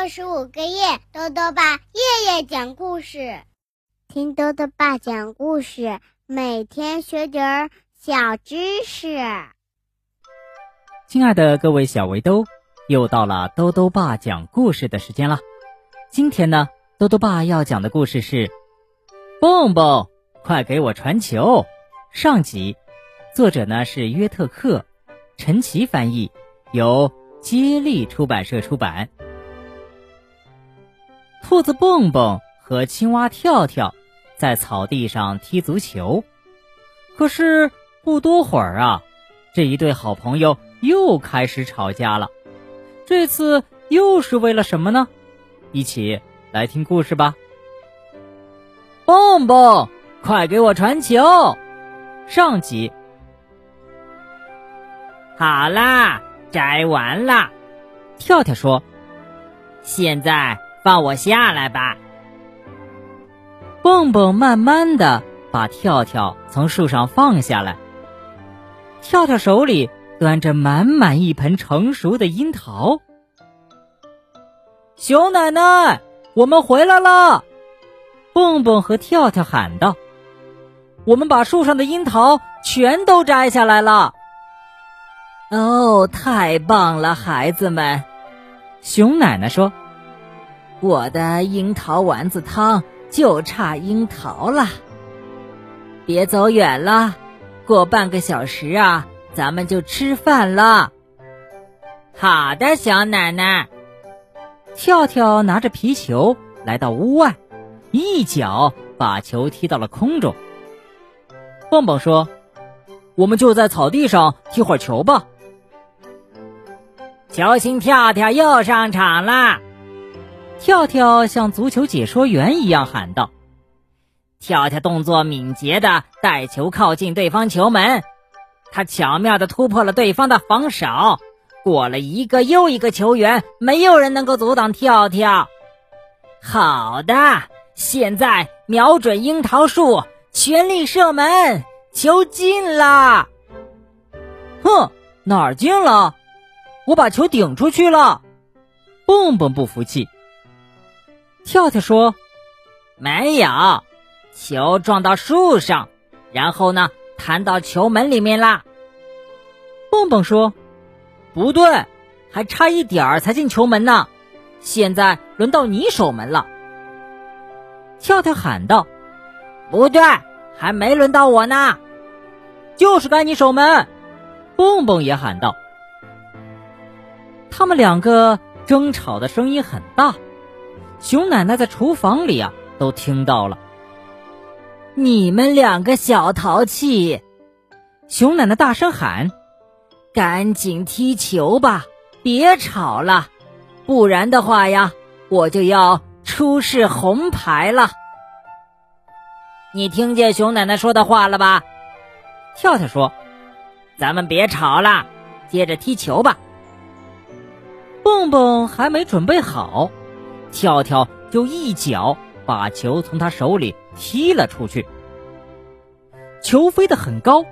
六十五个夜，豆豆爸夜夜讲故事，听豆豆爸讲故事，每天学点儿小知识。亲爱的各位小围兜，又到了豆豆爸讲故事的时间了。今天呢，豆豆爸要讲的故事是《蹦蹦，快给我传球》上集，作者呢是约特克，陈奇翻译，由接力出版社出版。兔子蹦蹦和青蛙跳跳在草地上踢足球，可是不多会儿啊，这一对好朋友又开始吵架了。这次又是为了什么呢？一起来听故事吧。蹦蹦，快给我传球！上集。好啦，摘完了。跳跳说：“现在。”放我下来吧！蹦蹦慢慢的把跳跳从树上放下来。跳跳手里端着满满一盆成熟的樱桃。熊奶奶，我们回来了！蹦蹦和跳跳喊道：“我们把树上的樱桃全都摘下来了。”哦，太棒了，孩子们！熊奶奶说。我的樱桃丸子汤就差樱桃了，别走远了，过半个小时啊，咱们就吃饭了。好的，小奶奶。跳跳拿着皮球来到屋外，一脚把球踢到了空中。蹦蹦说：“我们就在草地上踢会儿球吧。”球星跳跳又上场了。跳跳像足球解说员一样喊道：“跳跳动作敏捷的带球靠近对方球门，他巧妙的突破了对方的防守，过了一个又一个球员，没有人能够阻挡跳跳。好的，现在瞄准樱桃树，全力射门，球进了。哼，哪儿进了？我把球顶出去了。”蹦蹦不服气。跳跳说：“没有，球撞到树上，然后呢，弹到球门里面啦。”蹦蹦说：“不对，还差一点儿才进球门呢。现在轮到你守门了。”跳跳喊道：“不对，还没轮到我呢，就是该你守门。”蹦蹦也喊道：“他们两个争吵的声音很大。”熊奶奶在厨房里啊，都听到了。你们两个小淘气！熊奶奶大声喊：“赶紧踢球吧，别吵了，不然的话呀，我就要出示红牌了。”你听见熊奶奶说的话了吧？跳跳说：“咱们别吵了，接着踢球吧。”蹦蹦还没准备好。跳跳就一脚把球从他手里踢了出去，球飞得很高，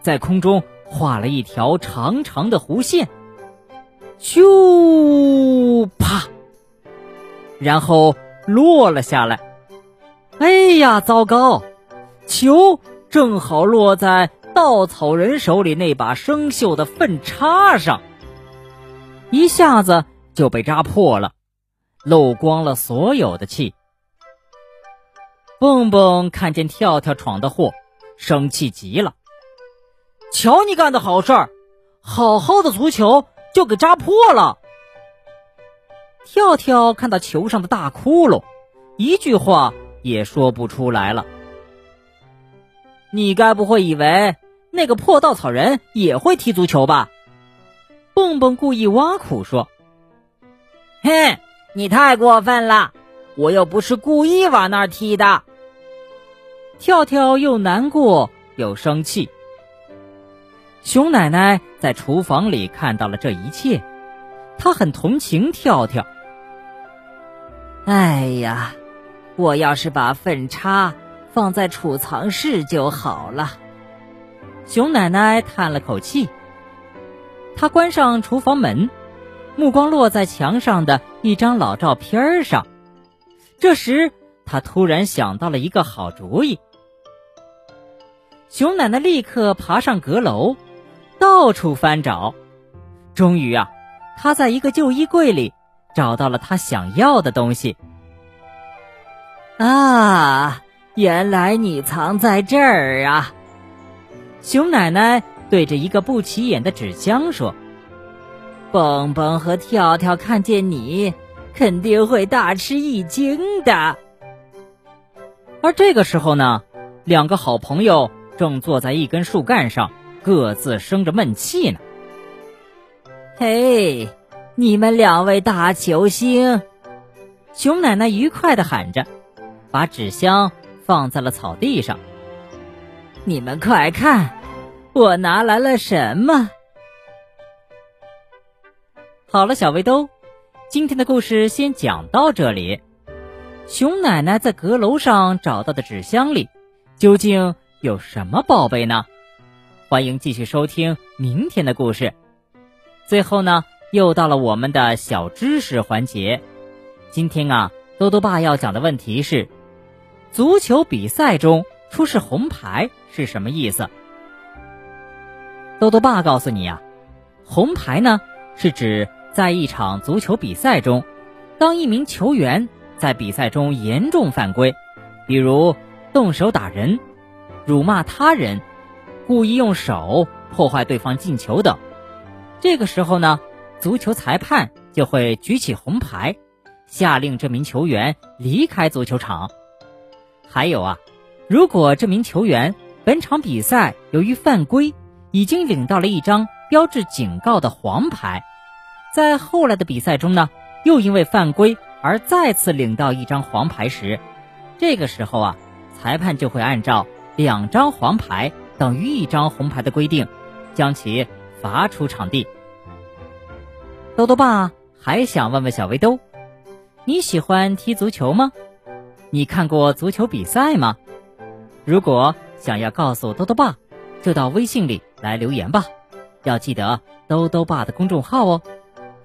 在空中画了一条长长的弧线，咻啪，然后落了下来。哎呀，糟糕！球正好落在稻草人手里那把生锈的粪叉上，一下子就被扎破了。漏光了所有的气。蹦蹦看见跳跳闯的祸，生气极了。瞧你干的好事儿，好好的足球就给扎破了。跳跳看到球上的大窟窿，一句话也说不出来了。你该不会以为那个破稻草人也会踢足球吧？蹦蹦故意挖苦说：“嘿。”你太过分了！我又不是故意往那儿踢的。跳跳又难过又生气。熊奶奶在厨房里看到了这一切，她很同情跳跳。哎呀，我要是把粪叉放在储藏室就好了。熊奶奶叹了口气，她关上厨房门。目光落在墙上的一张老照片上。这时，他突然想到了一个好主意。熊奶奶立刻爬上阁楼，到处翻找，终于啊，她在一个旧衣柜里找到了她想要的东西。啊，原来你藏在这儿啊！熊奶奶对着一个不起眼的纸箱说：“蹦蹦和跳跳看见你，肯定会大吃一惊的。”而这个时候呢，两个好朋友正坐在一根树干上，各自生着闷气呢。嘿，你们两位大球星！熊奶奶愉快的喊着。把纸箱放在了草地上。你们快看，我拿来了什么？好了，小围兜，今天的故事先讲到这里。熊奶奶在阁楼上找到的纸箱里，究竟有什么宝贝呢？欢迎继续收听明天的故事。最后呢，又到了我们的小知识环节。今天啊，兜兜爸要讲的问题是。足球比赛中出示红牌是什么意思？多多爸告诉你啊，红牌呢是指在一场足球比赛中，当一名球员在比赛中严重犯规，比如动手打人、辱骂他人、故意用手破坏对方进球等，这个时候呢，足球裁判就会举起红牌，下令这名球员离开足球场。还有啊，如果这名球员本场比赛由于犯规，已经领到了一张标志警告的黄牌，在后来的比赛中呢，又因为犯规而再次领到一张黄牌时，这个时候啊，裁判就会按照两张黄牌等于一张红牌的规定，将其罚出场地。豆豆爸还想问问小围兜，你喜欢踢足球吗？你看过足球比赛吗？如果想要告诉兜兜爸，就到微信里来留言吧。要记得兜兜爸的公众号哦，